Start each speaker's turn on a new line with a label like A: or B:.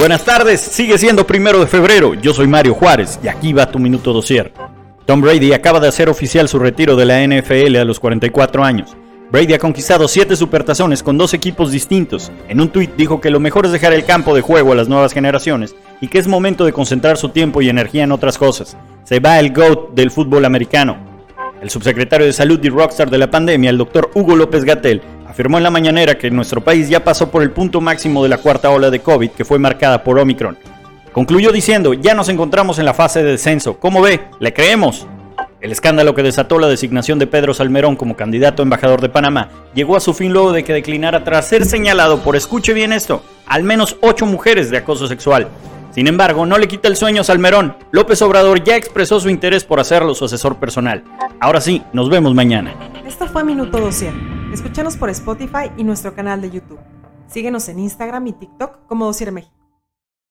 A: Buenas tardes, sigue siendo primero de febrero. Yo soy Mario Juárez y aquí va tu minuto dosier. Tom Brady acaba de hacer oficial su retiro de la NFL a los 44 años. Brady ha conquistado 7 supertazones con dos equipos distintos. En un tuit dijo que lo mejor es dejar el campo de juego a las nuevas generaciones y que es momento de concentrar su tiempo y energía en otras cosas. Se va el GOAT del fútbol americano. El subsecretario de Salud y rockstar de la pandemia, el doctor Hugo López Gatel, afirmó en la mañanera que nuestro país ya pasó por el punto máximo de la cuarta ola de COVID que fue marcada por Omicron. Concluyó diciendo, ya nos encontramos en la fase de descenso. ¿Cómo ve? ¿Le creemos? El escándalo que desató la designación de Pedro Salmerón como candidato a embajador de Panamá llegó a su fin luego de que declinara tras ser señalado por, escuche bien esto, al menos ocho mujeres de acoso sexual. Sin embargo, no le quita el sueño a Salmerón. López Obrador ya expresó su interés por hacerlo su asesor personal. Ahora sí, nos vemos mañana.
B: Esto fue Minuto Dosier. Escúchanos por Spotify y nuestro canal de YouTube. Síguenos en Instagram y TikTok como Dosier México.